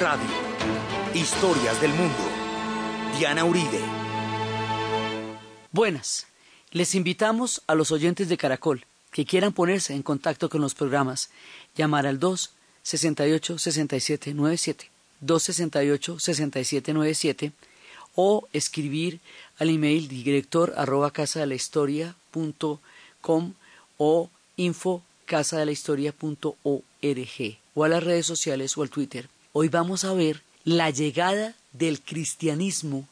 Radio. Historias del mundo. Diana Uribe. Buenas. Les invitamos a los oyentes de Caracol que quieran ponerse en contacto con los programas, llamar al 2 68 67 97, 268 67 97 o escribir al email director arroba casa de la historia punto com o info casa de la historia punto org o a las redes sociales o al Twitter. Hoy vamos a ver la llegada del cristianismo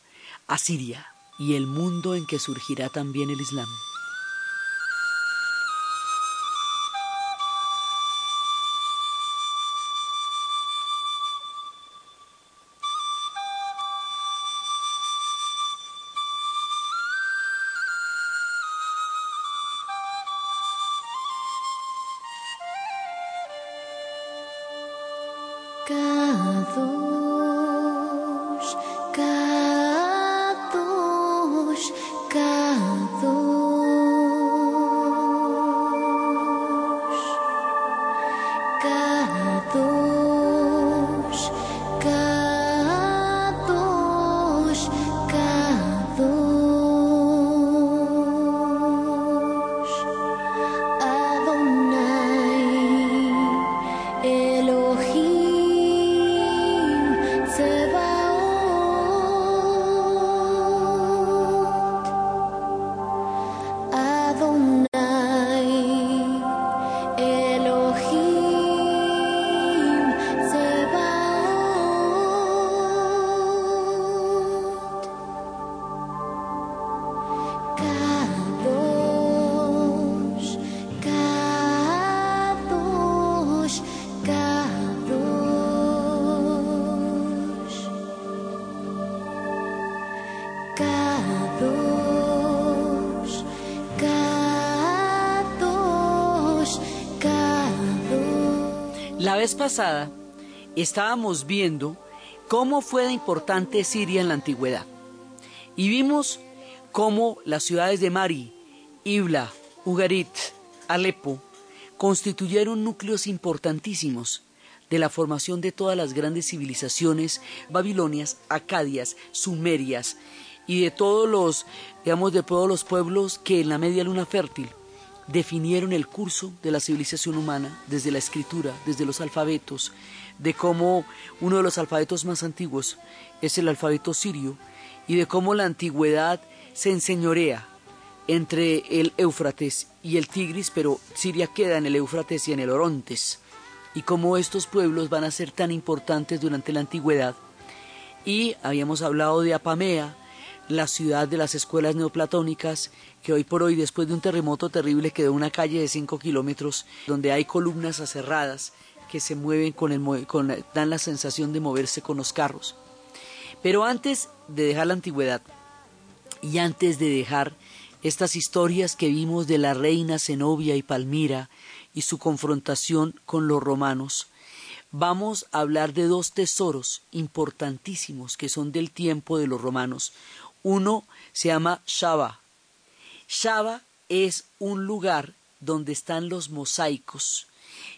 a Siria y el mundo en que surgirá también el Islam. Vez pasada estábamos viendo cómo fue importante Siria en la antigüedad. Y vimos cómo las ciudades de Mari, Ibla, Ugarit, Alepo constituyeron núcleos importantísimos de la formación de todas las grandes civilizaciones babilonias, acadias, sumerias y de todos los, digamos, de todos los pueblos que en la media luna fértil definieron el curso de la civilización humana desde la escritura, desde los alfabetos, de cómo uno de los alfabetos más antiguos es el alfabeto sirio y de cómo la antigüedad se enseñorea entre el Éufrates y el Tigris, pero Siria queda en el Éufrates y en el Orontes, y cómo estos pueblos van a ser tan importantes durante la antigüedad. Y habíamos hablado de Apamea, la ciudad de las escuelas neoplatónicas, que hoy por hoy, después de un terremoto terrible, quedó una calle de 5 kilómetros donde hay columnas aserradas que se mueven con el, con, dan la sensación de moverse con los carros. Pero antes de dejar la antigüedad y antes de dejar estas historias que vimos de la reina Zenobia y Palmira y su confrontación con los romanos, vamos a hablar de dos tesoros importantísimos que son del tiempo de los romanos. Uno se llama Shaba. Shaba es un lugar donde están los mosaicos.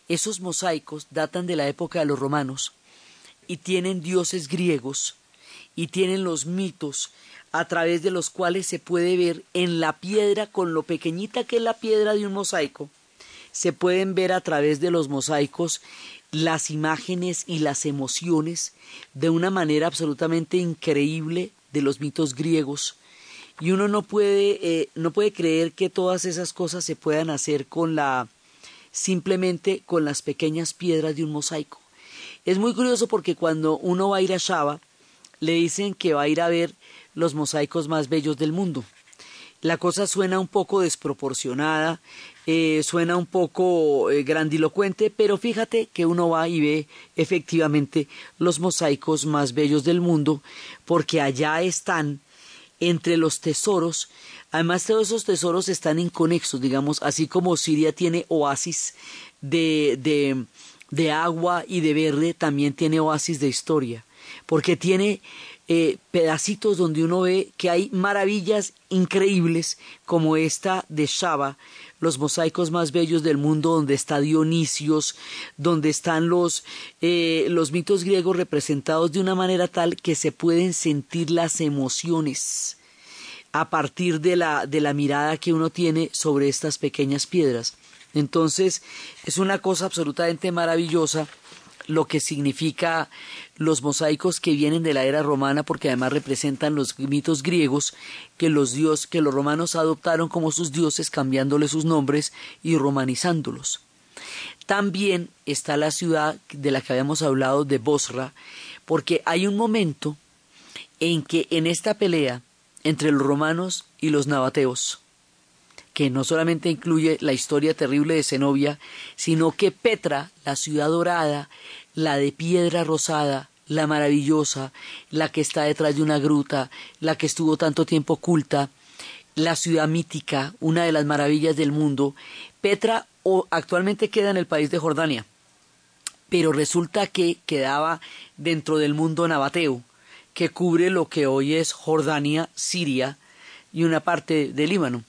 Esos mosaicos datan de la época de los romanos y tienen dioses griegos y tienen los mitos a través de los cuales se puede ver en la piedra, con lo pequeñita que es la piedra de un mosaico, se pueden ver a través de los mosaicos las imágenes y las emociones de una manera absolutamente increíble de los mitos griegos y uno no puede eh, no puede creer que todas esas cosas se puedan hacer con la simplemente con las pequeñas piedras de un mosaico. Es muy curioso porque cuando uno va a ir a Shaba le dicen que va a ir a ver los mosaicos más bellos del mundo. La cosa suena un poco desproporcionada, eh, suena un poco eh, grandilocuente, pero fíjate que uno va y ve efectivamente los mosaicos más bellos del mundo, porque allá están entre los tesoros, además todos esos tesoros están inconexos, digamos, así como Siria tiene oasis de, de, de agua y de verde, también tiene oasis de historia, porque tiene eh, pedacitos donde uno ve que hay maravillas increíbles como esta de Shaba, los mosaicos más bellos del mundo, donde está Dionisios, donde están los, eh, los mitos griegos representados de una manera tal que se pueden sentir las emociones a partir de la, de la mirada que uno tiene sobre estas pequeñas piedras. Entonces, es una cosa absolutamente maravillosa lo que significa los mosaicos que vienen de la era romana porque además representan los mitos griegos que los dios que los romanos adoptaron como sus dioses cambiándole sus nombres y romanizándolos. También está la ciudad de la que habíamos hablado de Bosra porque hay un momento en que en esta pelea entre los romanos y los nabateos que no solamente incluye la historia terrible de Zenobia, sino que Petra, la ciudad dorada, la de piedra rosada, la maravillosa, la que está detrás de una gruta, la que estuvo tanto tiempo oculta, la ciudad mítica, una de las maravillas del mundo. Petra actualmente queda en el país de Jordania, pero resulta que quedaba dentro del mundo nabateo, que cubre lo que hoy es Jordania, Siria y una parte de Líbano.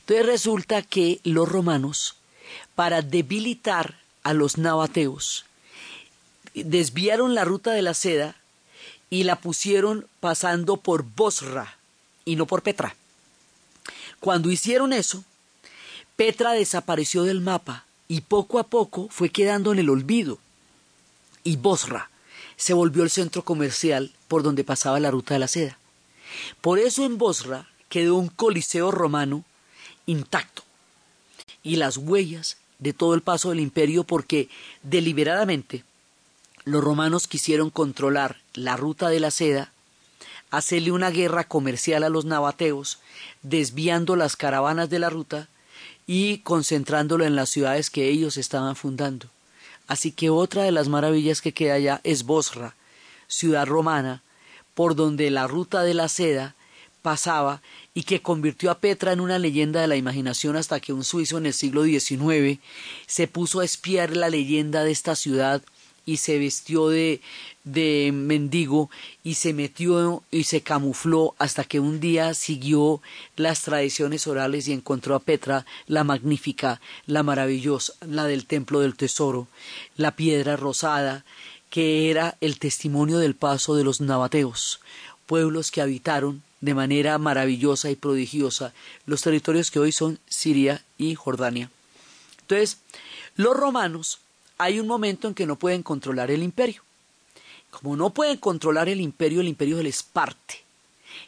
Entonces resulta que los romanos, para debilitar a los nabateos, desviaron la ruta de la seda y la pusieron pasando por Bosra y no por Petra. Cuando hicieron eso, Petra desapareció del mapa y poco a poco fue quedando en el olvido. Y Bosra se volvió el centro comercial por donde pasaba la ruta de la seda. Por eso en Bosra quedó un coliseo romano intacto y las huellas de todo el paso del imperio porque deliberadamente los romanos quisieron controlar la ruta de la seda, hacerle una guerra comercial a los nabateos, desviando las caravanas de la ruta y concentrándolo en las ciudades que ellos estaban fundando. Así que otra de las maravillas que queda allá es Bosra, ciudad romana, por donde la ruta de la seda pasaba y que convirtió a Petra en una leyenda de la imaginación hasta que un suizo en el siglo XIX se puso a espiar la leyenda de esta ciudad y se vistió de, de mendigo y se metió y se camufló hasta que un día siguió las tradiciones orales y encontró a Petra, la magnífica, la maravillosa, la del templo del tesoro, la piedra rosada, que era el testimonio del paso de los nabateos, pueblos que habitaron de manera maravillosa y prodigiosa los territorios que hoy son Siria y Jordania. Entonces, los romanos hay un momento en que no pueden controlar el imperio. Como no pueden controlar el imperio, el imperio les parte.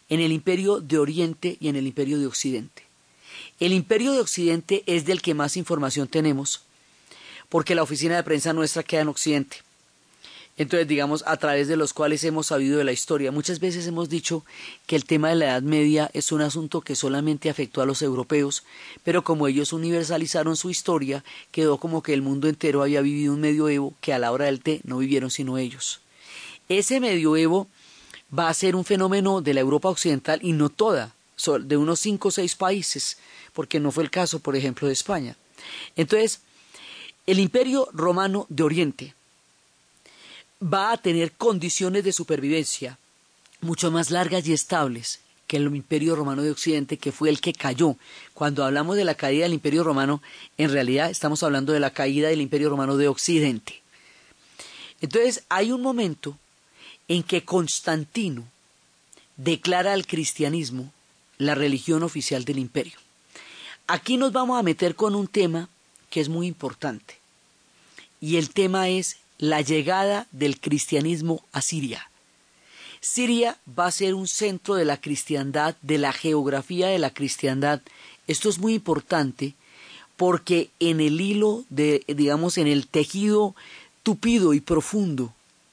En el imperio de Oriente y en el imperio de Occidente. El imperio de Occidente es del que más información tenemos, porque la oficina de prensa nuestra queda en Occidente entonces digamos a través de los cuales hemos sabido de la historia. Muchas veces hemos dicho que el tema de la Edad Media es un asunto que solamente afectó a los europeos, pero como ellos universalizaron su historia, quedó como que el mundo entero había vivido un medioevo que a la hora del té no vivieron sino ellos. Ese medioevo va a ser un fenómeno de la Europa occidental y no toda, de unos cinco o seis países, porque no fue el caso, por ejemplo, de España. Entonces, el imperio romano de Oriente, va a tener condiciones de supervivencia mucho más largas y estables que el imperio romano de Occidente, que fue el que cayó. Cuando hablamos de la caída del imperio romano, en realidad estamos hablando de la caída del imperio romano de Occidente. Entonces hay un momento en que Constantino declara al cristianismo la religión oficial del imperio. Aquí nos vamos a meter con un tema que es muy importante. Y el tema es la llegada del cristianismo a Siria. Siria va a ser un centro de la cristiandad, de la geografía de la cristiandad. Esto es muy importante porque en el hilo de, digamos, en el tejido tupido y profundo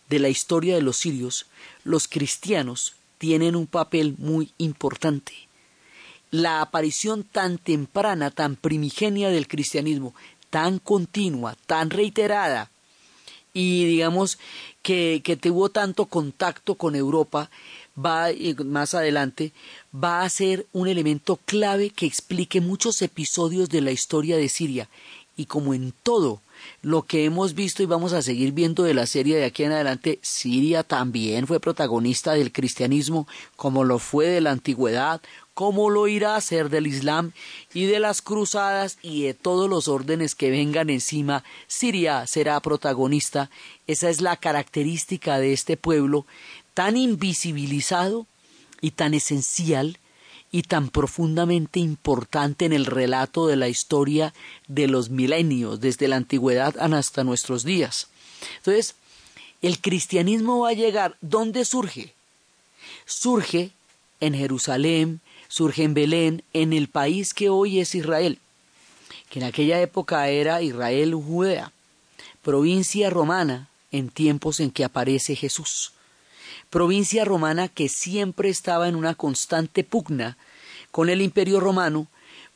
de la historia de los sirios, los cristianos tienen un papel muy importante. La aparición tan temprana, tan primigenia del cristianismo, tan continua, tan reiterada, y digamos que, que tuvo tanto contacto con Europa, va más adelante, va a ser un elemento clave que explique muchos episodios de la historia de Siria. Y como en todo lo que hemos visto y vamos a seguir viendo de la serie de aquí en adelante, Siria también fue protagonista del cristianismo, como lo fue de la antigüedad, como lo irá a hacer del Islam y de las cruzadas y de todos los órdenes que vengan encima, Siria será protagonista. Esa es la característica de este pueblo tan invisibilizado y tan esencial y tan profundamente importante en el relato de la historia de los milenios, desde la antigüedad hasta nuestros días. Entonces, el cristianismo va a llegar, ¿dónde surge? Surge en Jerusalén, surge en Belén, en el país que hoy es Israel, que en aquella época era Israel Judea, provincia romana en tiempos en que aparece Jesús, provincia romana que siempre estaba en una constante pugna con el imperio romano,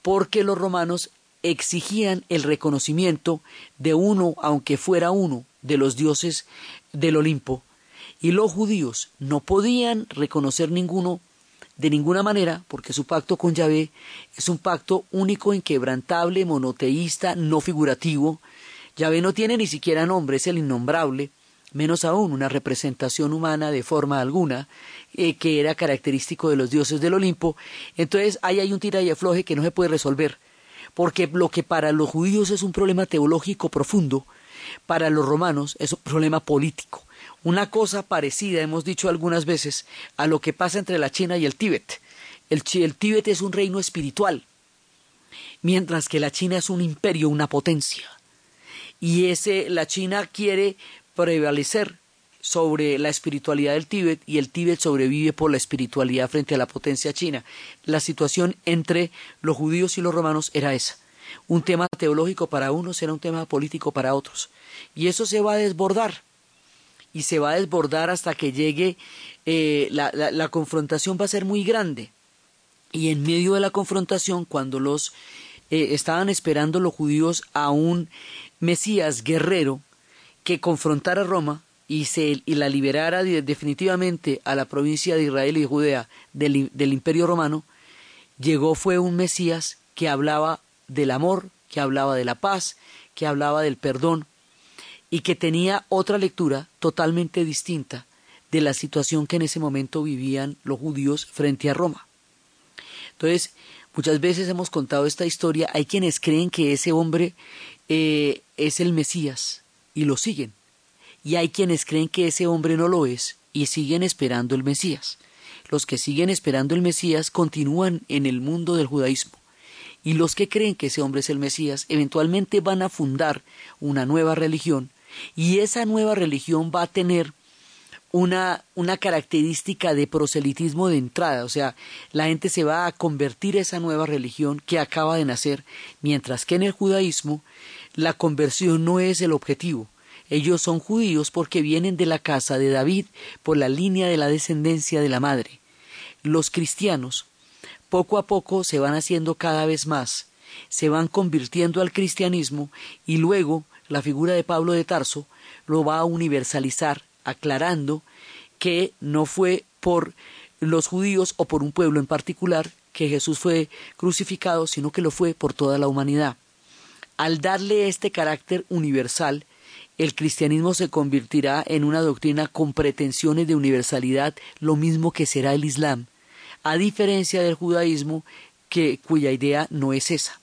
porque los romanos exigían el reconocimiento de uno, aunque fuera uno, de los dioses del Olimpo, y los judíos no podían reconocer ninguno de ninguna manera, porque su pacto con Yahvé es un pacto único, inquebrantable, monoteísta, no figurativo. Yahvé no tiene ni siquiera nombre, es el innombrable, menos aún una representación humana de forma alguna, eh, que era característico de los dioses del Olimpo. Entonces ahí hay un tira y afloje que no se puede resolver, porque lo que para los judíos es un problema teológico profundo, para los romanos es un problema político una cosa parecida, hemos dicho algunas veces, a lo que pasa entre la China y el Tíbet. El, Tíbet es un reino espiritual, mientras que la China es un imperio, una potencia. Y ese, la China quiere prevalecer sobre la espiritualidad del Tíbet y el Tíbet sobrevive por la espiritualidad frente a la potencia china. La situación entre los judíos y los romanos era esa. Un tema teológico para unos era un tema político para otros. Y eso se va a desbordar y se va a desbordar hasta que llegue, eh, la, la, confrontación va a ser muy grande. Y en medio de la confrontación, cuando los eh, estaban esperando los judíos a un Mesías guerrero que confrontara a Roma y, se, y la liberara definitivamente a la provincia de Israel y Judea del, del imperio romano, llegó fue un Mesías que hablaba del amor, que hablaba de la paz, que hablaba del perdón, y que tenía otra lectura totalmente distinta de la situación que en ese momento vivían los judíos frente a Roma. Entonces, muchas veces hemos contado esta historia, hay quienes creen que ese hombre eh, es el Mesías y lo siguen, y hay quienes creen que ese hombre no lo es y siguen esperando el Mesías. Los que siguen esperando el Mesías continúan en el mundo del judaísmo y los que creen que ese hombre es el Mesías eventualmente van a fundar una nueva religión y esa nueva religión va a tener una, una característica de proselitismo de entrada, o sea, la gente se va a convertir a esa nueva religión que acaba de nacer, mientras que en el judaísmo la conversión no es el objetivo. Ellos son judíos porque vienen de la casa de David por la línea de la descendencia de la madre. Los cristianos poco a poco se van haciendo cada vez más, se van convirtiendo al cristianismo y luego la figura de Pablo de Tarso lo va a universalizar, aclarando que no fue por los judíos o por un pueblo en particular que Jesús fue crucificado, sino que lo fue por toda la humanidad. Al darle este carácter universal, el cristianismo se convertirá en una doctrina con pretensiones de universalidad, lo mismo que será el Islam, a diferencia del judaísmo, que, cuya idea no es esa.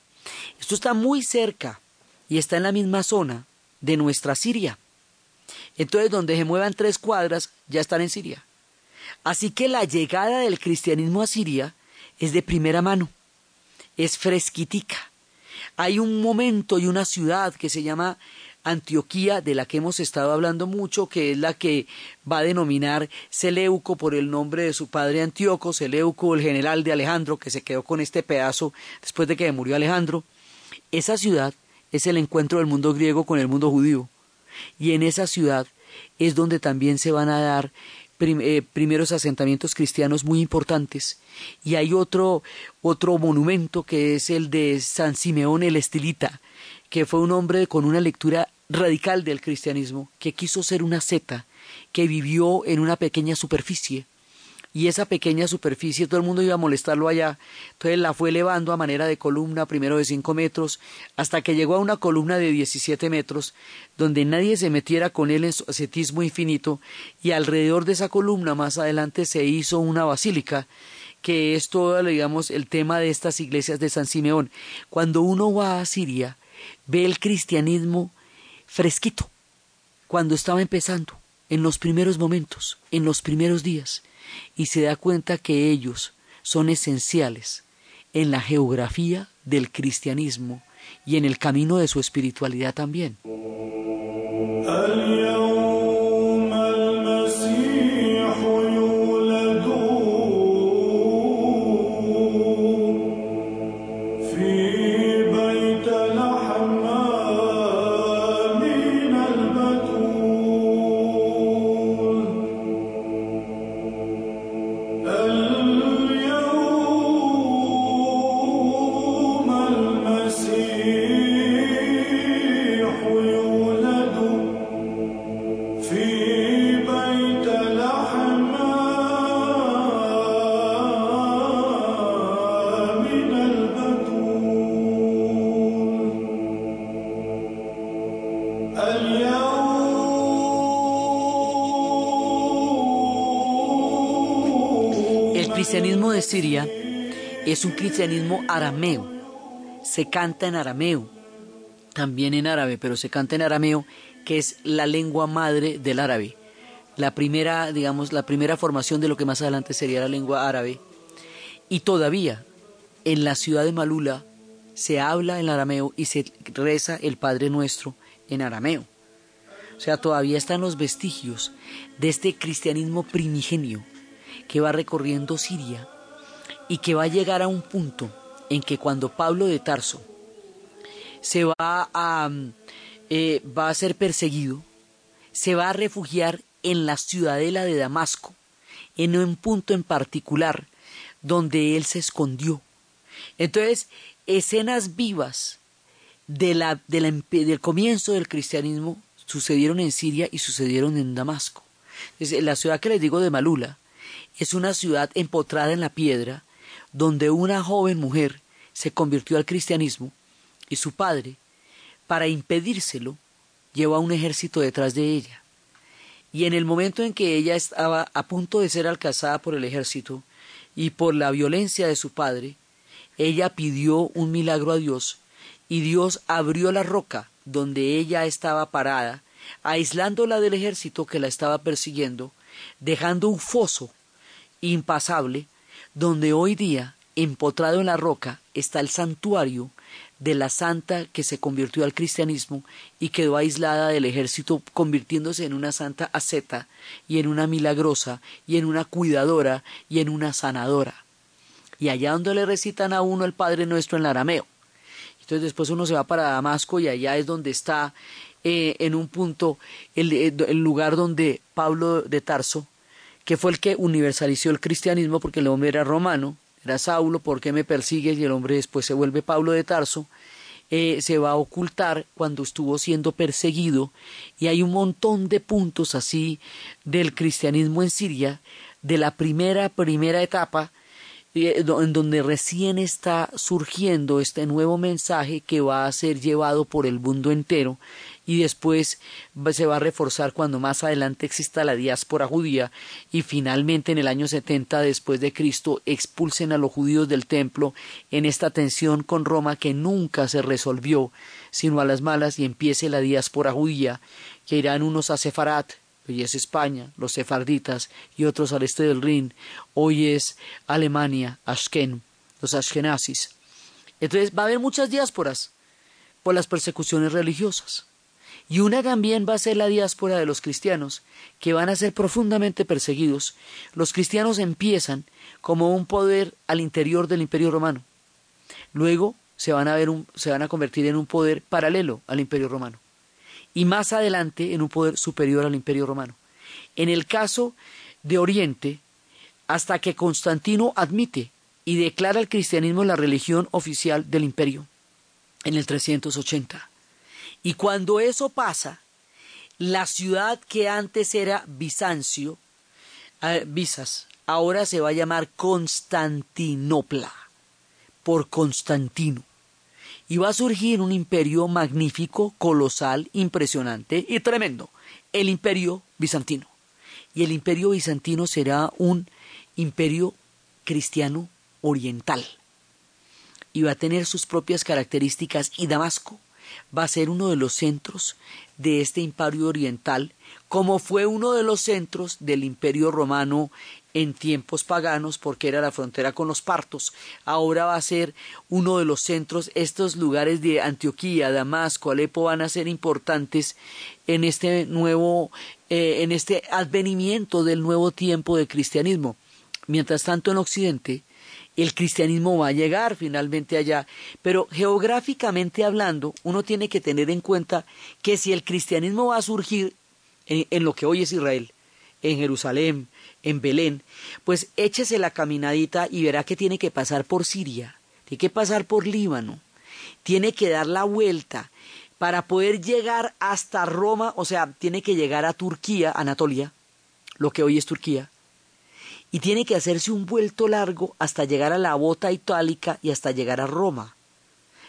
Esto está muy cerca y está en la misma zona de nuestra Siria. Entonces, donde se muevan tres cuadras, ya están en Siria. Así que la llegada del cristianismo a Siria es de primera mano, es fresquitica. Hay un momento y una ciudad que se llama Antioquía, de la que hemos estado hablando mucho, que es la que va a denominar Seleuco por el nombre de su padre Antíoco, Seleuco, el general de Alejandro, que se quedó con este pedazo después de que murió Alejandro. Esa ciudad es el encuentro del mundo griego con el mundo judío. Y en esa ciudad es donde también se van a dar eh, primeros asentamientos cristianos muy importantes. Y hay otro, otro monumento que es el de San Simeón el Estilita, que fue un hombre con una lectura radical del cristianismo, que quiso ser una seta, que vivió en una pequeña superficie, y esa pequeña superficie todo el mundo iba a molestarlo allá. Entonces la fue elevando a manera de columna, primero de cinco metros, hasta que llegó a una columna de 17 metros, donde nadie se metiera con él en su ascetismo infinito, y alrededor de esa columna más adelante se hizo una basílica que es todo, digamos, el tema de estas iglesias de San Simeón. Cuando uno va a Siria, ve el cristianismo fresquito, cuando estaba empezando, en los primeros momentos, en los primeros días, y se da cuenta que ellos son esenciales en la geografía del cristianismo y en el camino de su espiritualidad también. Cristianismo de Siria es un cristianismo arameo. Se canta en arameo, también en árabe, pero se canta en arameo, que es la lengua madre del árabe. La primera, digamos, la primera formación de lo que más adelante sería la lengua árabe. Y todavía en la ciudad de Malula se habla en arameo y se reza el Padre Nuestro en arameo. O sea, todavía están los vestigios de este cristianismo primigenio que va recorriendo Siria y que va a llegar a un punto en que cuando Pablo de Tarso se va a, eh, va a ser perseguido, se va a refugiar en la ciudadela de Damasco, en un punto en particular donde él se escondió. Entonces, escenas vivas de la, del comienzo del cristianismo sucedieron en Siria y sucedieron en Damasco. la ciudad que les digo de Malula es una ciudad empotrada en la piedra, donde una joven mujer se convirtió al cristianismo y su padre, para impedírselo, llevó a un ejército detrás de ella. Y en el momento en que ella estaba a punto de ser alcanzada por el ejército y por la violencia de su padre, ella pidió un milagro a Dios y Dios abrió la roca donde ella estaba parada, aislándola del ejército que la estaba persiguiendo, dejando un foso impasable, donde hoy día, empotrado en la roca, está el santuario de la santa que se convirtió al cristianismo y quedó aislada del ejército, convirtiéndose en una santa asceta y en una milagrosa y en una cuidadora y en una sanadora. Y allá donde le recitan a uno el Padre Nuestro en el arameo. Entonces después uno se va para Damasco y allá es donde está eh, en un punto el, el lugar donde Pablo de Tarso que fue el que universalizó el cristianismo porque el hombre era romano, era Saulo, ¿por qué me persigues? Y el hombre después se vuelve Pablo de Tarso, eh, se va a ocultar cuando estuvo siendo perseguido y hay un montón de puntos así del cristianismo en Siria, de la primera, primera etapa, eh, en donde recién está surgiendo este nuevo mensaje que va a ser llevado por el mundo entero y después se va a reforzar cuando más adelante exista la diáspora judía y finalmente en el año 70 después de Cristo expulsen a los judíos del templo en esta tensión con Roma que nunca se resolvió sino a las malas y empiece la diáspora judía que irán unos a Sefarat hoy es España, los sefarditas y otros al este del Rin, hoy es Alemania, Ashken, los ashkenazis. Entonces va a haber muchas diásporas por las persecuciones religiosas. Y una también va a ser la diáspora de los cristianos, que van a ser profundamente perseguidos. Los cristianos empiezan como un poder al interior del imperio romano. Luego se van a, ver se van a convertir en un poder paralelo al imperio romano. Y más adelante en un poder superior al imperio romano. En el caso de Oriente, hasta que Constantino admite y declara el cristianismo la religión oficial del imperio en el 380. Y cuando eso pasa, la ciudad que antes era Bizancio, eh, ahora se va a llamar Constantinopla, por Constantino. Y va a surgir un imperio magnífico, colosal, impresionante y tremendo, el imperio bizantino. Y el imperio bizantino será un imperio cristiano oriental y va a tener sus propias características y Damasco va a ser uno de los centros de este imperio oriental, como fue uno de los centros del imperio romano en tiempos paganos, porque era la frontera con los partos. Ahora va a ser uno de los centros, estos lugares de Antioquía, Damasco, Alepo van a ser importantes en este nuevo, eh, en este advenimiento del nuevo tiempo de cristianismo. Mientras tanto en Occidente, el cristianismo va a llegar finalmente allá. Pero geográficamente hablando, uno tiene que tener en cuenta que si el cristianismo va a surgir en, lo que hoy es Israel, en Jerusalén, en Belén, pues échese la caminadita y verá que tiene que pasar por Siria, tiene que pasar por Líbano, tiene que dar la vuelta para poder llegar hasta Roma, o sea, tiene que llegar a Turquía, Anatolia, lo que hoy es Turquía, y tiene que hacerse un vuelto largo hasta llegar a la bota itálica y hasta llegar a Roma.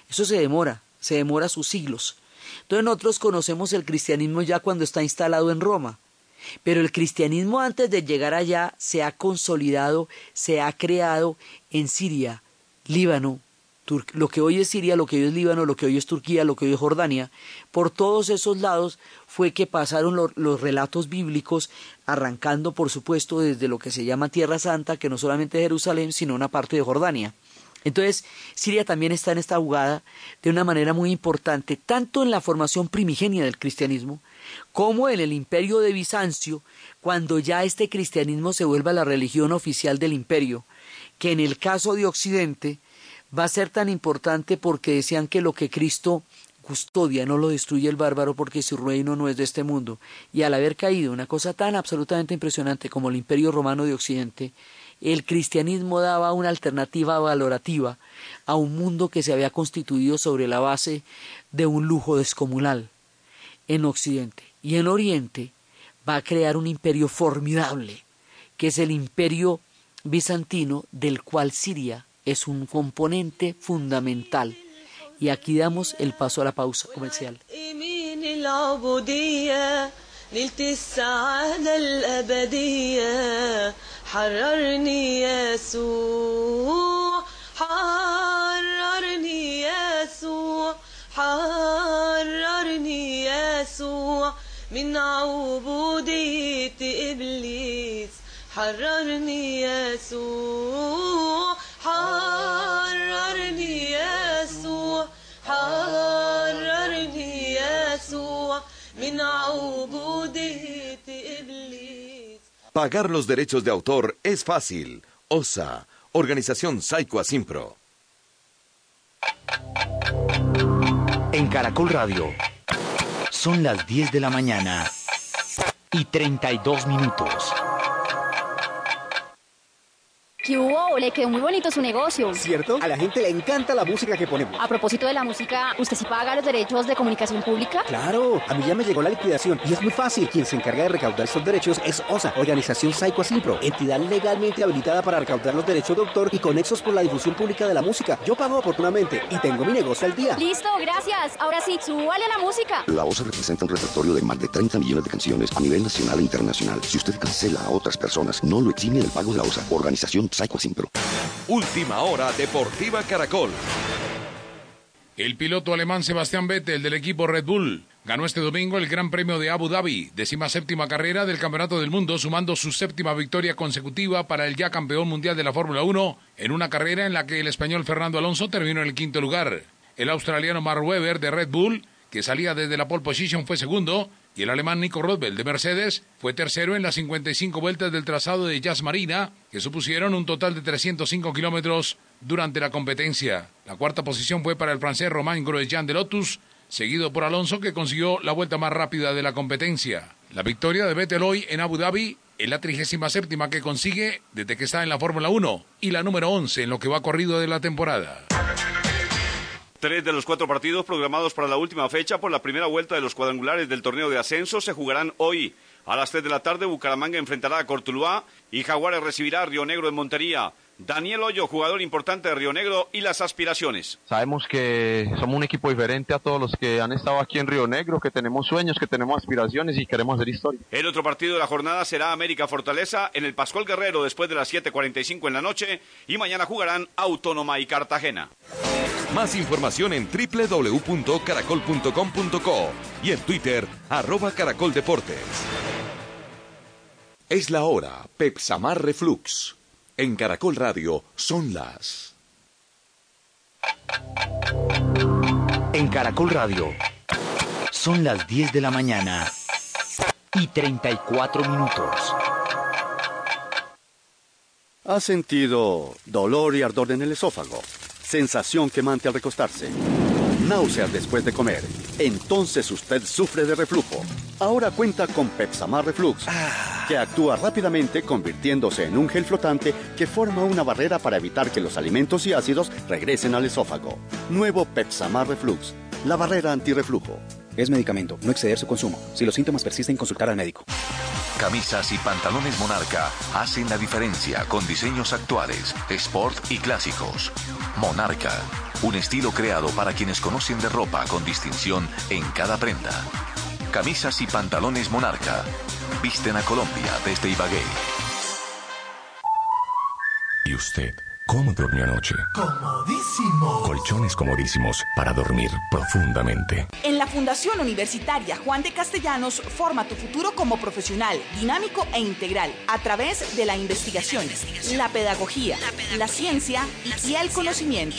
Eso se demora, se demora sus siglos. Entonces nosotros conocemos el cristianismo ya cuando está instalado en Roma, pero el cristianismo antes de llegar allá se ha consolidado, se ha creado en Siria, Líbano, lo que hoy es Siria, lo que hoy es Líbano, lo que hoy es Turquía, lo que hoy es Jordania, por todos esos lados fue que pasaron los relatos bíblicos, arrancando por supuesto desde lo que se llama Tierra Santa, que no solamente Jerusalén, sino una parte de Jordania. Entonces, Siria también está en esta jugada de una manera muy importante, tanto en la formación primigenia del cristianismo, como en el imperio de Bizancio, cuando ya este cristianismo se vuelva la religión oficial del imperio, que en el caso de Occidente va a ser tan importante porque decían que lo que Cristo custodia no lo destruye el bárbaro porque su reino no es de este mundo. Y al haber caído una cosa tan absolutamente impresionante como el imperio romano de Occidente, el cristianismo daba una alternativa valorativa a un mundo que se había constituido sobre la base de un lujo descomunal en Occidente. Y en Oriente va a crear un imperio formidable, que es el imperio bizantino del cual Siria es un componente fundamental. Y aquí damos el paso a la pausa comercial. حررني يسوع حررني يسوع حررني يسوع. من عبودية إبليس حررني يسوع حررني يسوع حررني يسوع. من عبودية Pagar los derechos de autor es fácil. OSA, Organización Saico Asimpro. En Caracol Radio, son las 10 de la mañana y 32 minutos. ¿Qué hubo? Le quedó muy bonito su negocio. ¿Cierto? A la gente le encanta la música que ponemos. A propósito de la música, ¿usted sí paga los derechos de comunicación pública? Claro, a mí ya me llegó la liquidación y es muy fácil. Quien se encarga de recaudar estos derechos es OSA, Organización Psycho Asimpro, entidad legalmente habilitada para recaudar los derechos de autor y conexos por la difusión pública de la música. Yo pago oportunamente y tengo mi negocio al día. Listo, gracias. Ahora sí, súbale a la música. La OSA representa un repertorio de más de 30 millones de canciones a nivel nacional e internacional. Si usted cancela a otras personas, no lo exime del pago de la OSA, Organización Psycho. Última hora Deportiva Caracol. El piloto alemán Sebastián Vettel del equipo Red Bull ganó este domingo el Gran Premio de Abu Dhabi, décima séptima carrera del Campeonato del Mundo, sumando su séptima victoria consecutiva para el ya campeón mundial de la Fórmula 1, en una carrera en la que el español Fernando Alonso terminó en el quinto lugar. El australiano Mark Webber de Red Bull, que salía desde la pole position, fue segundo, y el alemán Nico Rosberg de Mercedes fue tercero en las 55 vueltas del trazado de Jazz Marina, que supusieron un total de 305 kilómetros durante la competencia. La cuarta posición fue para el francés Romain Grosjean de Lotus, seguido por Alonso, que consiguió la vuelta más rápida de la competencia. La victoria de Vettel hoy en Abu Dhabi es la 37 que consigue desde que está en la Fórmula 1 y la número 11 en lo que va corrido de la temporada. Tres de los cuatro partidos programados para la última fecha por la primera vuelta de los cuadrangulares del torneo de ascenso se jugarán hoy. A las tres de la tarde, Bucaramanga enfrentará a Cortuluá y Jaguares recibirá a Río Negro en Montería. Daniel Hoyo, jugador importante de Río Negro y las aspiraciones. Sabemos que somos un equipo diferente a todos los que han estado aquí en Río Negro, que tenemos sueños, que tenemos aspiraciones y queremos hacer historia. El otro partido de la jornada será América Fortaleza en el Pascual Guerrero después de las 7:45 en la noche y mañana jugarán Autónoma y Cartagena. Más información en www.caracol.com.co y en Twitter arroba caracoldeportes. Es la hora, Pepsamar Reflux. En Caracol Radio son las... En Caracol Radio son las 10 de la mañana y 34 minutos. ¿Ha sentido dolor y ardor en el esófago? Sensación quemante al recostarse. Náuseas después de comer. Entonces usted sufre de reflujo. Ahora cuenta con Pepsamar Reflux, que actúa rápidamente convirtiéndose en un gel flotante que forma una barrera para evitar que los alimentos y ácidos regresen al esófago. Nuevo Pepsamar Reflux, la barrera antirreflujo. Es medicamento, no exceder su consumo. Si los síntomas persisten, consultar al médico. Camisas y pantalones Monarca hacen la diferencia con diseños actuales, sport y clásicos. Monarca, un estilo creado para quienes conocen de ropa con distinción en cada prenda. Camisas y pantalones Monarca. Visten a Colombia desde Ibagué. ¿Y usted? ¿Cómo durmió anoche? Comodísimo. Colchones comodísimos para dormir profundamente. En la Fundación Universitaria Juan de Castellanos forma tu futuro como profesional, dinámico e integral a través de la investigación, la pedagogía, la ciencia y el conocimiento.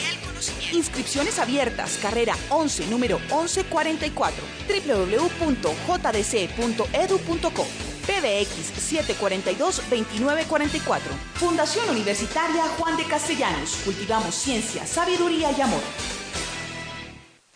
Inscripciones abiertas, carrera 11, número 1144, www.jdc.edu.co. PBX 742-2944. Fundación Universitaria Juan de Castellanos. Cultivamos ciencia, sabiduría y amor.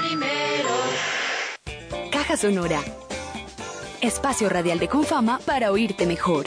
primero. Caja Sonora. Espacio radial de Confama para oírte mejor.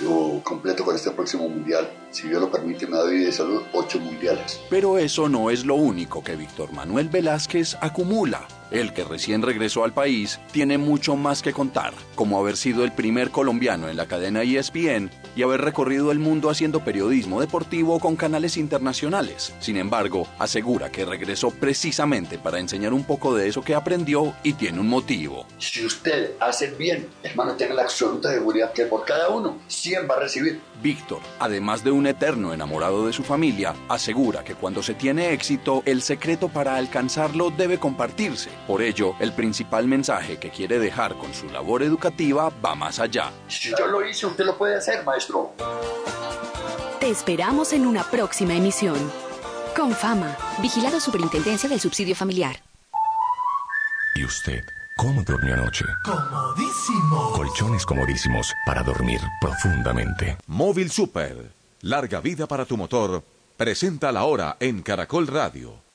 Yo completo para este próximo mundial. Si Dios lo permite, me da vida de salud ocho mundiales. Pero eso no es lo único que Víctor Manuel Velázquez acumula. El que recién regresó al país tiene mucho más que contar, como haber sido el primer colombiano en la cadena ESPN y haber recorrido el mundo haciendo periodismo deportivo con canales internacionales. Sin embargo, asegura que regresó precisamente para enseñar un poco de eso que aprendió y tiene un motivo. Si usted hace el bien, hermano, tenga la absoluta seguridad que por cada uno 100 va a recibir. Víctor, además de un eterno enamorado de su familia, asegura que cuando se tiene éxito, el secreto para alcanzarlo debe compartirse. Por ello, el principal mensaje que quiere dejar con su labor educativa va más allá. Si yo lo hice, usted lo puede hacer, maestro. Te esperamos en una próxima emisión. Con fama, vigilado Superintendencia del Subsidio Familiar. ¿Y usted? ¿Cómo durmió anoche? Comodísimo. Colchones comodísimos para dormir profundamente. Móvil Super. Larga vida para tu motor. Presenta la hora en Caracol Radio.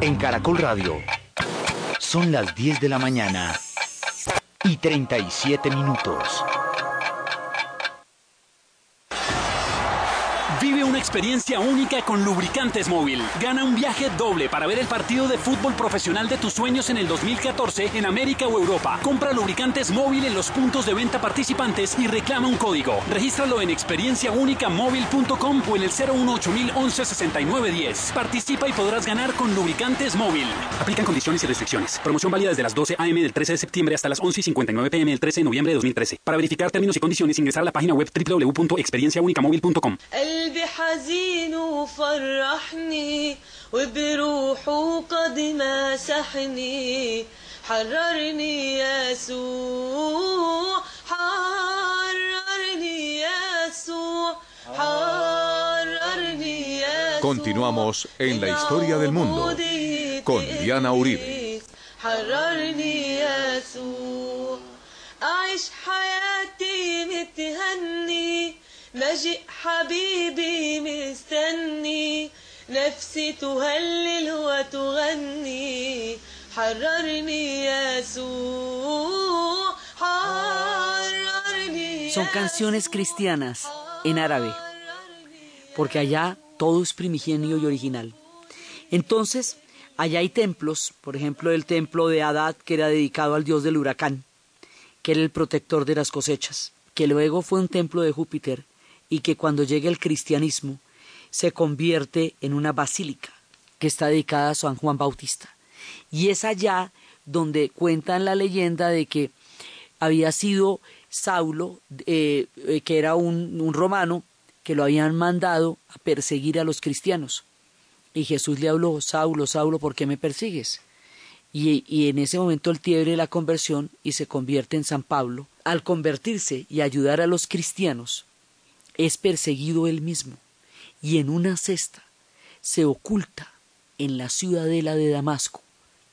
En Caracol Radio son las 10 de la mañana y 37 minutos. Experiencia única con Lubricantes Móvil. Gana un viaje doble para ver el partido de fútbol profesional de tus sueños en el 2014 en América o Europa. Compra Lubricantes Móvil en los puntos de venta participantes y reclama un código. Regístralo en experienciaunicamóvil.com o en el 018 6910 Participa y podrás ganar con Lubricantes Móvil. Aplican condiciones y restricciones. Promoción válida desde las 12 a.m. del 13 de septiembre hasta las 11 y 59 p.m. del 13 de noviembre de 2013. Para verificar términos y condiciones, ingresar a la página web www.experienciaunicamóvil.com. حزين وفرحني وبروحه قد مسحني حررني يسوع حررني يسوع حررني يسوع. Continuamos en la historia del mundo con Diana Uribe. حررني يسوع. أعيش حياتي مثل مجيء حبيبي مستني نفسي تهلل وتغني حررني يسوع حررني Son canciones cristianas en árabe, porque allá todo es primigenio y original. Entonces, allá hay templos, por ejemplo el templo de Adad, que era dedicado al dios del huracán, que era el protector de las cosechas, que luego fue un templo de Júpiter y que cuando llega el cristianismo se convierte en una basílica que está dedicada a San Juan Bautista. Y es allá donde cuentan la leyenda de que había sido Saulo, eh, eh, que era un, un romano, que lo habían mandado a perseguir a los cristianos. Y Jesús le habló, Saulo, Saulo, ¿por qué me persigues? Y, y, en ese momento él tiene la conversión y se convierte en San Pablo. Al convertirse y ayudar a los cristianos, es perseguido él mismo y en una cesta se oculta en la ciudadela de Damasco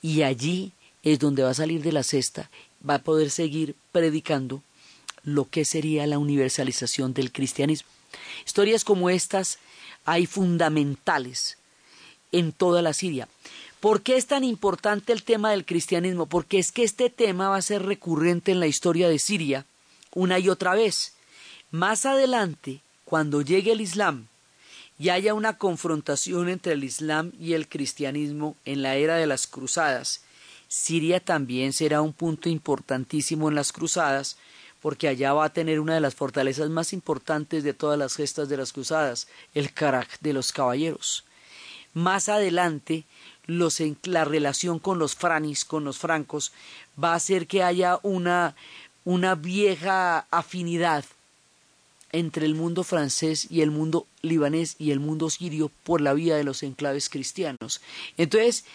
y allí es donde va a salir de la cesta, va a poder seguir predicando lo que sería la universalización del cristianismo. Historias como estas hay fundamentales en toda la Siria. ¿Por qué es tan importante el tema del cristianismo? Porque es que este tema va a ser recurrente en la historia de Siria una y otra vez. Más adelante, cuando llegue el Islam y haya una confrontación entre el Islam y el cristianismo en la era de las cruzadas, Siria también será un punto importantísimo en las cruzadas, porque allá va a tener una de las fortalezas más importantes de todas las gestas de las cruzadas, el Karak de los caballeros. Más adelante, la relación con los franis, con los francos, va a hacer que haya una, una vieja afinidad entre el mundo francés y el mundo libanés y el mundo sirio por la vía de los enclaves cristianos. Entonces,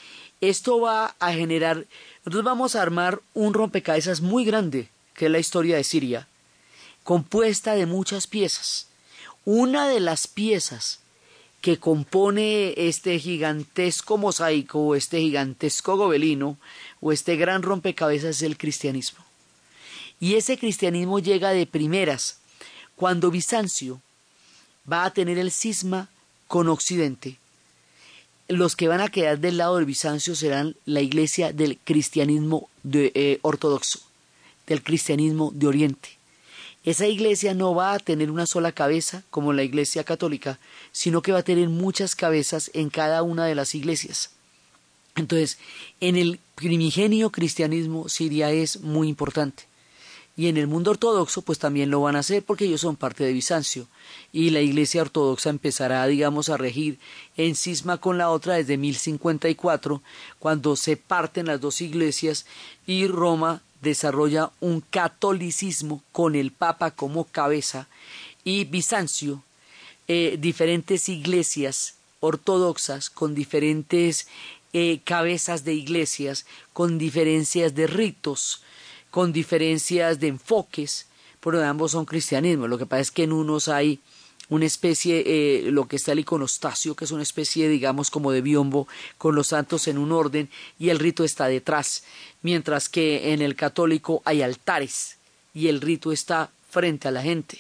esto va a generar, nosotros vamos a armar un rompecabezas muy grande, que es la historia de Siria, compuesta de muchas piezas. Una de las piezas que compone este gigantesco mosaico o este gigantesco gobelino o este gran rompecabezas es el cristianismo. Y ese cristianismo llega de primeras cuando Bizancio va a tener el cisma con Occidente. Los que van a quedar del lado de Bizancio serán la iglesia del cristianismo eh, ortodoxo, del cristianismo de Oriente. Esa iglesia no va a tener una sola cabeza como la iglesia católica, sino que va a tener muchas cabezas en cada una de las iglesias. Entonces, en el primigenio cristianismo Siria es muy importante. Y en el mundo ortodoxo, pues también lo van a hacer porque ellos son parte de Bizancio. Y la iglesia ortodoxa empezará, digamos, a regir en cisma con la otra desde 1054, cuando se parten las dos iglesias y Roma desarrolla un catolicismo con el Papa como cabeza y Bizancio, eh, diferentes iglesias ortodoxas con diferentes eh, cabezas de iglesias, con diferencias de ritos, con diferencias de enfoques, pero ambos son cristianismo. Lo que pasa es que en unos hay una especie, eh, lo que está el iconostasio, que es una especie, digamos, como de biombo, con los santos en un orden, y el rito está detrás, mientras que en el católico hay altares, y el rito está frente a la gente.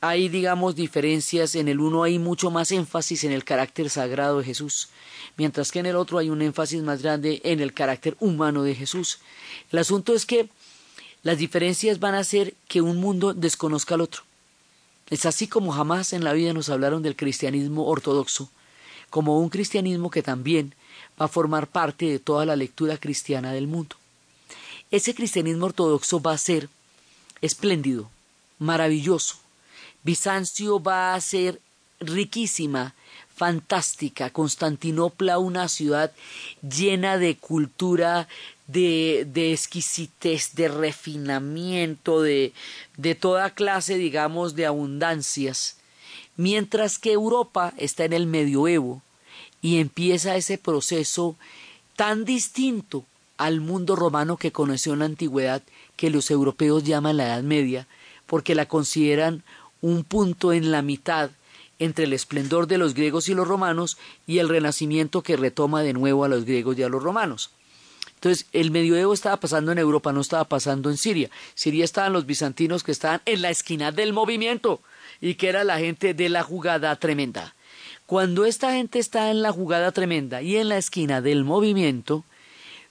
Hay, digamos, diferencias, en el uno hay mucho más énfasis en el carácter sagrado de Jesús, mientras que en el otro hay un énfasis más grande en el carácter humano de Jesús. El asunto es que las diferencias van a hacer que un mundo desconozca al otro. Es así como jamás en la vida nos hablaron del cristianismo ortodoxo, como un cristianismo que también va a formar parte de toda la lectura cristiana del mundo. Ese cristianismo ortodoxo va a ser espléndido, maravilloso. Bizancio va a ser riquísima, fantástica. Constantinopla, una ciudad llena de cultura, de, de exquisitez, de refinamiento, de, de toda clase, digamos, de abundancias, mientras que Europa está en el medioevo y empieza ese proceso tan distinto al mundo romano que conoció en la antigüedad, que los europeos llaman la Edad Media, porque la consideran un punto en la mitad entre el esplendor de los griegos y los romanos y el renacimiento que retoma de nuevo a los griegos y a los romanos. Entonces, el medioevo estaba pasando en Europa, no estaba pasando en Siria. Siria estaban los bizantinos que estaban en la esquina del movimiento y que era la gente de la jugada tremenda. Cuando esta gente está en la jugada tremenda y en la esquina del movimiento,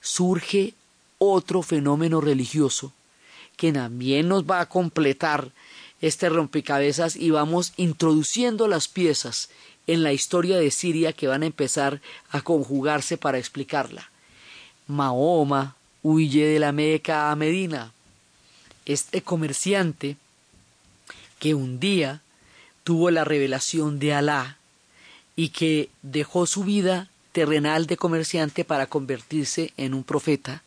surge otro fenómeno religioso que también nos va a completar este rompecabezas y vamos introduciendo las piezas en la historia de Siria que van a empezar a conjugarse para explicarla. Mahoma huye de la Meca a Medina. Este comerciante que un día tuvo la revelación de Alá y que dejó su vida terrenal de comerciante para convertirse en un profeta,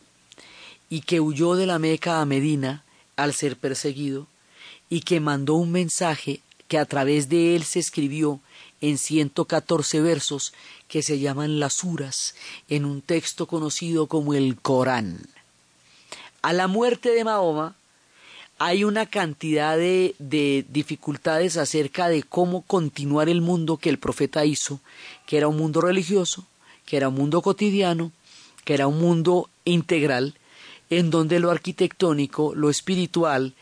y que huyó de la Meca a Medina al ser perseguido, y que mandó un mensaje que a través de él se escribió en 114 versos que se llaman las suras, en un texto conocido como el Corán. A la muerte de Mahoma hay una cantidad de, de, dificultades acerca de cómo continuar el mundo que el profeta hizo, que era un mundo religioso, que era un mundo cotidiano, que era un mundo integral, en donde lo arquitectónico, lo espiritual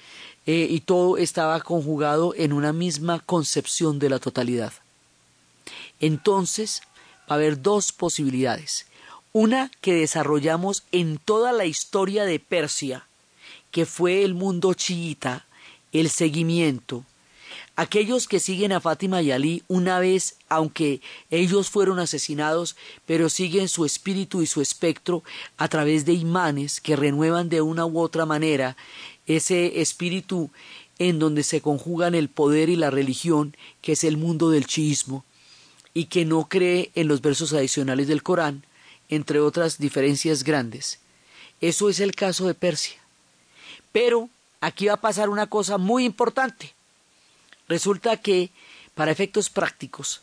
eh, y todo estaba conjugado en una misma concepción de la totalidad. Entonces, va a haber dos posibilidades. Una que desarrollamos en toda la historia de Persia, que fue el mundo chiita, el seguimiento, aquellos que siguen a Fátima y Ali una vez, aunque ellos fueron asesinados, pero siguen su espíritu y su espectro a través de imanes que renuevan de una u otra manera ese espíritu en donde se conjugan el poder y la religión, que es el mundo del chiismo, y que no cree en los versos adicionales del Corán, entre otras diferencias grandes. Eso es el caso de Persia. Pero aquí va a pasar una cosa muy importante. Resulta que, para efectos prácticos,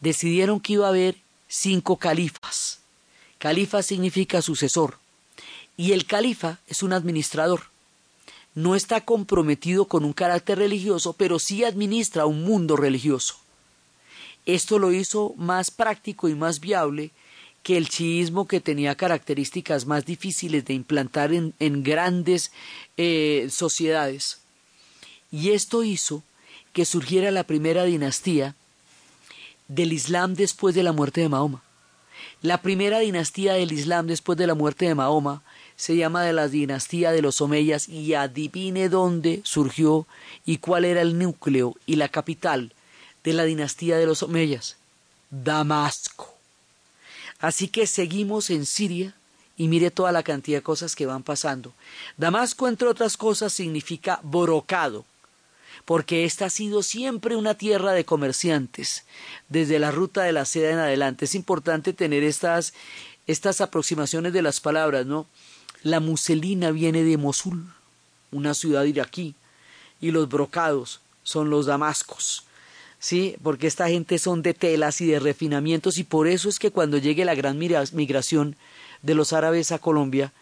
decidieron que iba a haber cinco califas. Califa significa sucesor. Y el califa es un administrador. No está comprometido con un carácter religioso, pero sí administra un mundo religioso. Esto lo hizo más práctico y más viable que el chiismo que tenía características más difíciles de implantar en, grandes eh, sociedades. Y esto hizo que surgiera la primera dinastía del Islam después de la muerte de Mahoma. La primera dinastía del Islam después de la muerte de Mahoma se llama de la dinastía de los Omeyas y adivine dónde surgió y cuál era el núcleo y la capital de la dinastía de los Omeyas. Damasco. Así que seguimos en Siria y mire toda la cantidad de cosas que van pasando. Damasco, entre otras cosas, significa borocado, porque esta ha sido siempre una tierra de comerciantes, desde la ruta de la seda en adelante. Es importante tener estas, estas aproximaciones de las palabras, ¿no? La muselina viene de Mosul, una ciudad iraquí, y los brocados son los damascos. ¿Sí? Porque esta gente son de telas y de refinamientos y por eso es que cuando llegue la gran migración de los árabes a Colombia,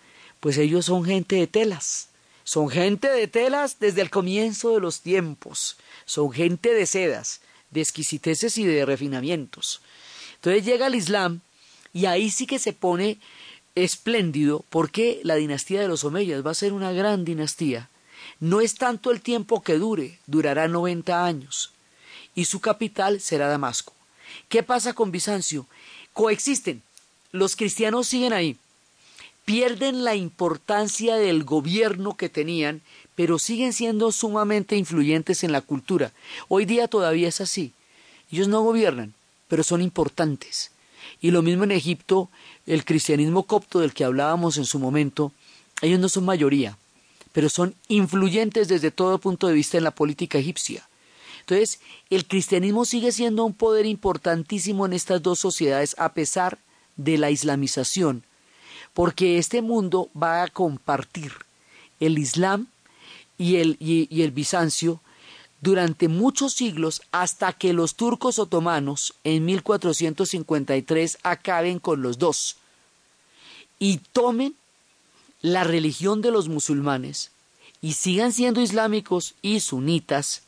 pues ellos son gente de telas. Son gente de telas desde el comienzo de los tiempos. Son gente de sedas, de exquisiteces y de refinamientos. Entonces llega el Islam y ahí sí que se pone espléndido porque la dinastía de los Omeyas va a ser una gran dinastía. No es tanto el tiempo que dure, durará 90 años y su capital será Damasco. ¿Qué pasa con Bizancio? Coexisten. Los cristianos siguen ahí. Pierden la importancia del gobierno que tenían, pero siguen siendo sumamente influyentes en la cultura. Hoy día todavía es así. Ellos no gobiernan, pero son importantes. Y lo mismo en Egipto, el cristianismo copto del que hablábamos en su momento, ellos no son mayoría, pero son influyentes desde todo punto de vista en la política egipcia. Entonces, el cristianismo sigue siendo un poder importantísimo en estas dos sociedades a pesar de la islamización, porque este mundo va a compartir el Islam y el, y, el Bizancio durante muchos siglos hasta que los turcos otomanos en 1453 acaben con los dos y tomen la religión de los musulmanes y sigan siendo islámicos y sunitas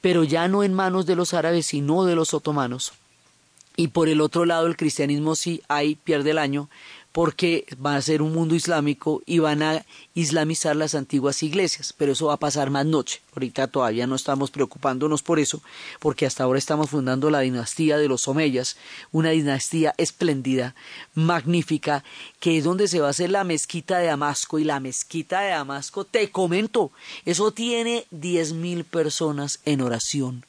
pero ya no en manos de los árabes, sino de los otomanos. Y por el otro lado, el cristianismo sí ahí pierde el año, porque va a ser un mundo islámico y van a islamizar las antiguas iglesias, pero eso va a pasar más noche. Ahorita todavía no estamos preocupándonos por eso, porque hasta ahora estamos fundando la dinastía de los Omeyas, una dinastía espléndida, magnífica, que es donde se va a hacer la mezquita de Damasco y la mezquita de Damasco, te comento, eso tiene diez mil personas en oración.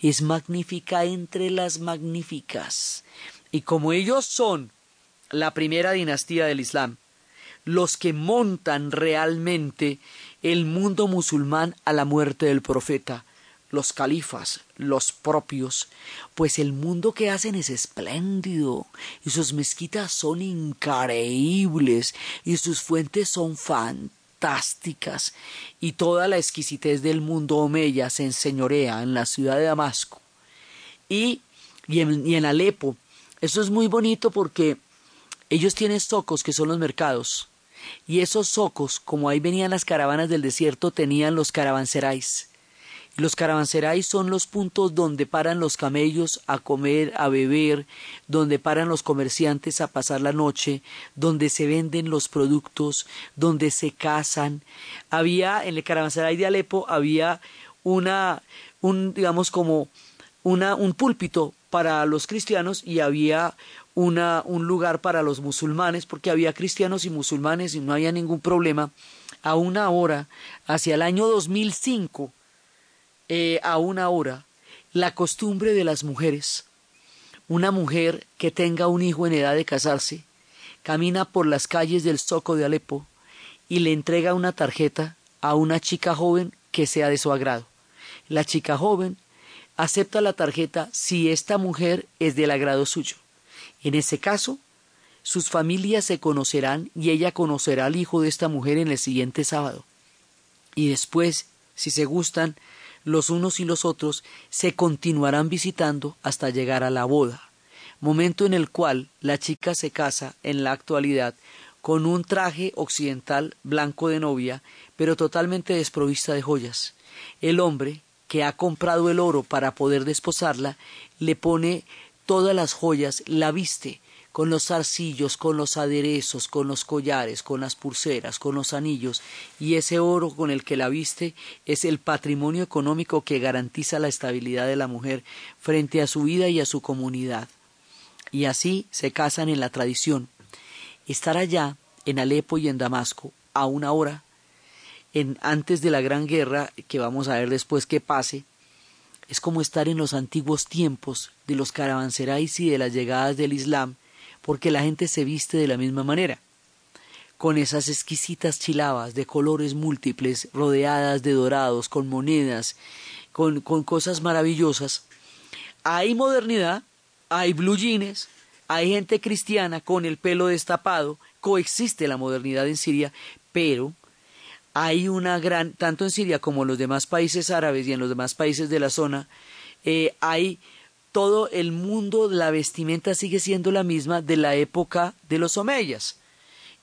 Es magnífica entre las magníficas. Y como ellos son la primera dinastía del Islam, los que montan realmente el mundo musulmán a la muerte del profeta, los califas, los propios, pues el mundo que hacen es espléndido, y sus mezquitas son increíbles, y sus fuentes son fantásticas, y toda la exquisitez del mundo omeya se enseñorea en la ciudad de Damasco. Y, y, en, y en Alepo, eso es muy bonito porque ellos tienen socos que son los mercados. Y esos socos, como ahí venían las caravanas del desierto, tenían los caravanserais. Los caravanserais son los puntos donde paran los camellos a comer, a beber, donde paran los comerciantes a pasar la noche, donde se venden los productos, donde se casan. Había, en el caravanserai de Alepo, había una, un, digamos, como una, un púlpito para los cristianos y había una, un lugar para los musulmanes, porque había cristianos y musulmanes y no había ningún problema. A una hora, hacia el año 2005, eh, a una hora, la costumbre de las mujeres. Una mujer que tenga un hijo en edad de casarse, camina por las calles del Zoco de Alepo y le entrega una tarjeta a una chica joven que sea de su agrado. La chica joven acepta la tarjeta si esta mujer es del agrado suyo. En ese caso, sus familias se conocerán y ella conocerá al hijo de esta mujer en el siguiente sábado. Y después, si se gustan, los unos y los otros se continuarán visitando hasta llegar a la boda, momento en el cual la chica se casa en la actualidad con un traje occidental blanco de novia, pero totalmente desprovista de joyas. El hombre, que ha comprado el oro para poder desposarla, le pone todas las joyas, la viste con los zarcillos, con los aderezos, con los collares, con las pulseras, con los anillos, y ese oro con el que la viste es el patrimonio económico que garantiza la estabilidad de la mujer frente a su vida y a su comunidad. Y así se casan en la tradición. Estar allá, en Alepo y en Damasco, a una hora, en, antes de la gran guerra, que vamos a ver después que pase, es como estar en los antiguos tiempos de los caravanserais y de las llegadas del Islam, porque la gente se viste de la misma manera, con esas exquisitas chilabas de colores múltiples, rodeadas de dorados, con monedas, con, con cosas maravillosas. Hay modernidad, hay blue jeans, hay gente cristiana con el pelo destapado, coexiste la modernidad en Siria, pero hay una gran, tanto en Siria como en los demás países árabes y en los demás países de la zona, eh, hay todo el mundo, la vestimenta sigue siendo la misma de la época de los omeyas.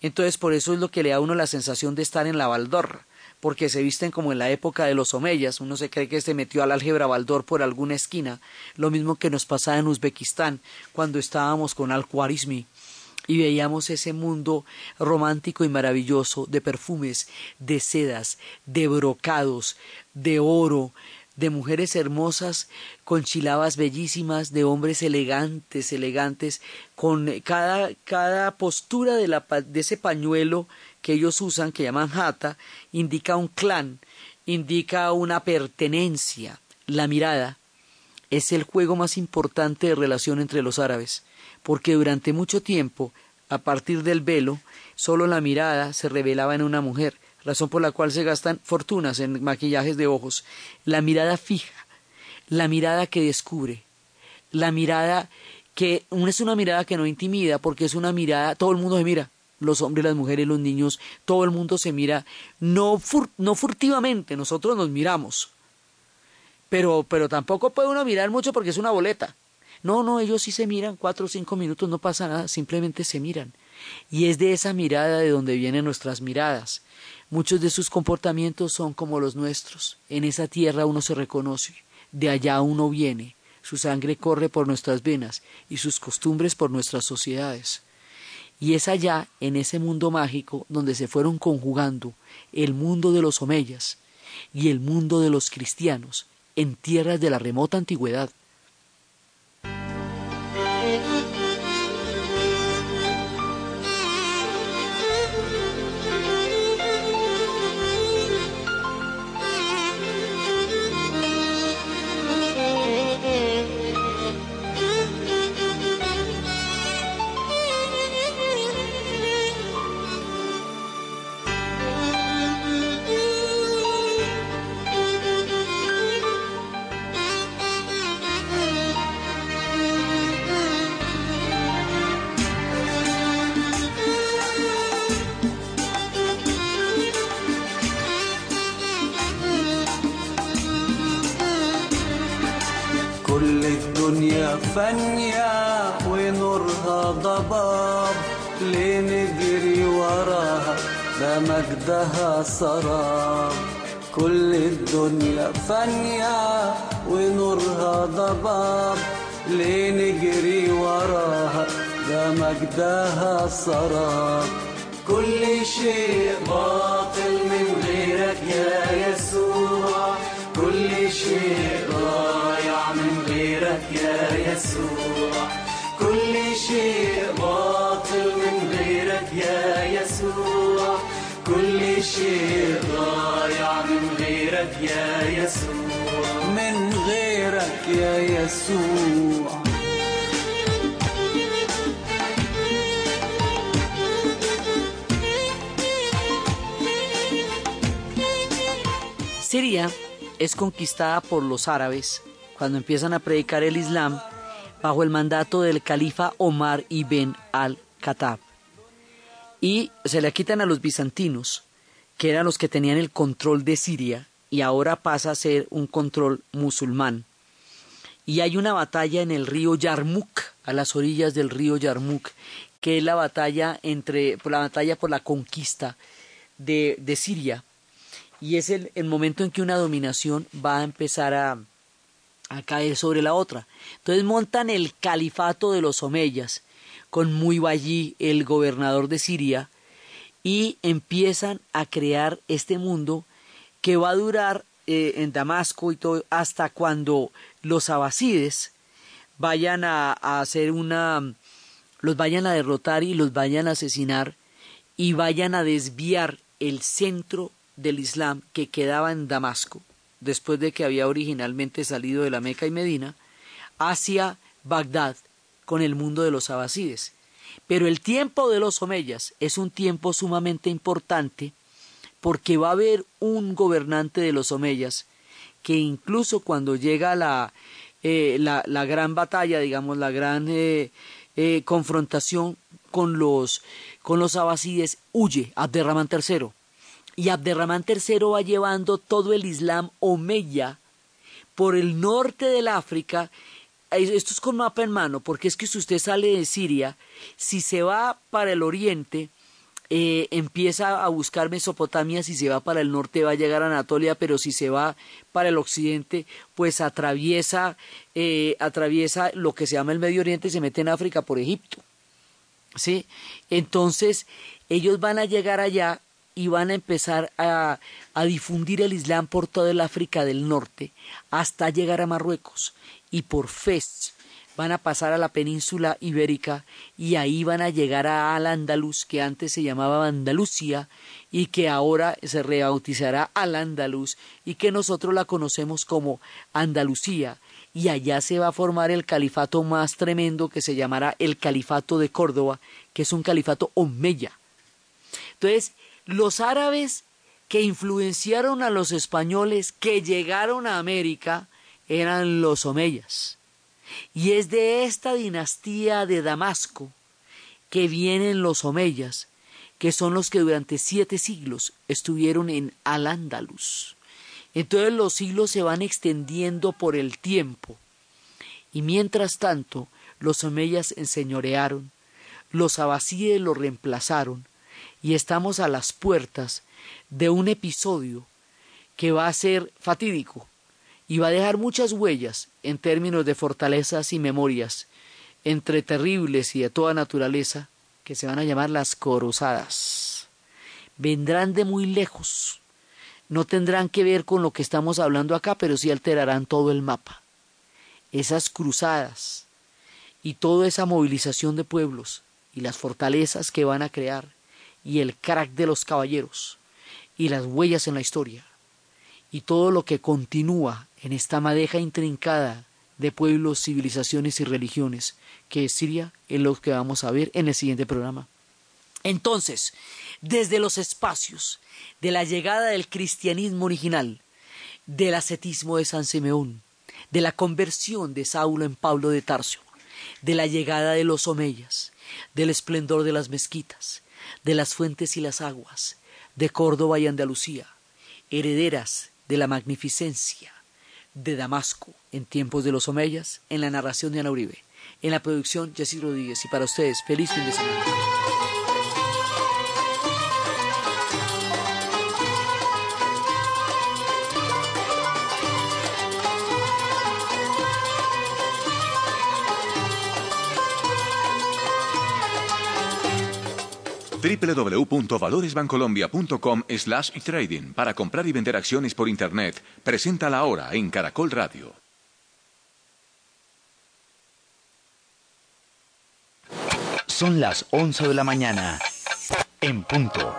Entonces por eso es lo que le da a uno la sensación de estar en la Baldor, porque se visten como en la época de los omeyas, uno se cree que se metió al álgebra Baldor por alguna esquina, lo mismo que nos pasaba en Uzbekistán cuando estábamos con Al-Khwarizmi y veíamos ese mundo romántico y maravilloso de perfumes, de sedas, de brocados, de oro, de mujeres hermosas con chilabas bellísimas, de hombres elegantes, elegantes, con cada, cada postura de, la, de ese pañuelo que ellos usan, que llaman jata, indica un clan, indica una pertenencia. La mirada es el juego más importante de relación entre los árabes, porque durante mucho tiempo, a partir del velo, solo la mirada se revelaba en una mujer, razón por la cual se gastan fortunas en maquillajes de ojos, la mirada fija, la mirada que descubre, la mirada que es una mirada que no intimida, porque es una mirada, todo el mundo se mira, los hombres, las mujeres, los niños, todo el mundo se mira, no, no furtivamente, nosotros nos miramos, pero, pero tampoco puede uno mirar mucho porque es una boleta. No, no, ellos sí se miran cuatro o cinco minutos, no pasa nada, simplemente se miran. Y es de esa mirada de donde vienen nuestras miradas. Muchos de sus comportamientos son como los nuestros. En esa tierra uno se reconoce, de allá uno viene, su sangre corre por nuestras venas y sus costumbres por nuestras sociedades. Y es allá, en ese mundo mágico, donde se fueron conjugando el mundo de los omeyas y el mundo de los cristianos en tierras de la remota antigüedad. Thank you. ده مجدها سراب كل الدنيا فانية ونورها ضباب. ليه نجري وراها؟ ده مجدها سراب كل شيء باطل غيرك يا يسوع من غيرك يا يسوع Siria es conquistada por los árabes cuando empiezan a predicar el Islam bajo el mandato del califa Omar ibn al-Khattab. Y se le quitan a los bizantinos, que eran los que tenían el control de Siria, y ahora pasa a ser un control musulmán. Y hay una batalla en el río Yarmouk, a las orillas del río Yarmouk, que es la batalla entre la batalla por la conquista de, de Siria y es el, el, momento en que una dominación va a empezar a, a, caer sobre la otra. Entonces montan el califato de los Omeyas con Muibayí, el gobernador de Siria, y empiezan a crear este mundo que va a durar eh, en Damasco y todo hasta cuando los abasides vayan a, a hacer una los vayan a derrotar y los vayan a asesinar y vayan a desviar el centro del Islam que quedaba en Damasco, después de que había originalmente salido de la Meca y Medina, hacia Bagdad con el mundo de los abasides. Pero el tiempo de los omeyas es un tiempo sumamente importante porque va a haber un gobernante de los omeyas que incluso cuando llega la, eh, la, gran batalla, digamos, la gran eh, eh, confrontación con los, con los abasides, huye Abderramán III y Abderramán III va llevando todo el Islam omeya por el norte del África. Esto es con mapa en mano, porque es que si usted sale de Siria, si se va para el oriente, eh, empieza a buscar Mesopotamia, si se va para el norte va a llegar a Anatolia, pero si se va para el occidente, pues atraviesa, eh, atraviesa lo que se llama el Medio Oriente y se mete en África por Egipto. ¿Sí? Entonces, ellos van a llegar allá y van a empezar a, a, difundir el Islam por toda el África del Norte hasta llegar a Marruecos y por Fez van a pasar a la península ibérica y ahí van a llegar a Al-Ándalus que antes se llamaba Andalucía y que ahora se rebautizará Al-Ándalus y que nosotros la conocemos como Andalucía y allá se va a formar el califato más tremendo que se llamará el califato de Córdoba que es un califato omeya entonces los árabes que influenciaron a los españoles que llegaron a América eran los omeyas. Y es de esta dinastía de Damasco que vienen los omeyas, que son los que durante siete siglos estuvieron en Al-Ándalus. Entonces los siglos se van extendiendo por el tiempo. Y mientras tanto, los omeyas enseñorearon, los abasíes los reemplazaron, y estamos a las puertas de un episodio que va a ser fatídico y va a dejar muchas huellas en términos de fortalezas y memorias entre terribles y de toda naturaleza que se van a llamar las cruzadas. Vendrán de muy lejos. No tendrán que ver con lo que estamos hablando acá, pero sí alterarán todo el mapa. Esas cruzadas y toda esa movilización de pueblos y las fortalezas que van a crear y el crack de los caballeros y las huellas en la historia y todo lo que continúa en esta madeja intrincada de pueblos, civilizaciones y religiones que es Siria es lo que vamos a ver en el siguiente programa. Entonces, desde los espacios de la llegada del cristianismo original, del ascetismo de San Simeón, de la conversión de Saulo en Pablo de Tarso, de la llegada de los omeyas, del esplendor de las mezquitas, de las fuentes y las aguas, de Córdoba y Andalucía, herederas de la magnificencia de Damasco en tiempos de los omeyas, en la narración de Ana Uribe, en la producción Jessy Rodríguez y para ustedes, feliz fin de semana. www.valoresbancolombia.com slash trading para comprar y vender acciones por Internet. Presenta la hora en Caracol Radio. Son las 11 de la mañana. En punto.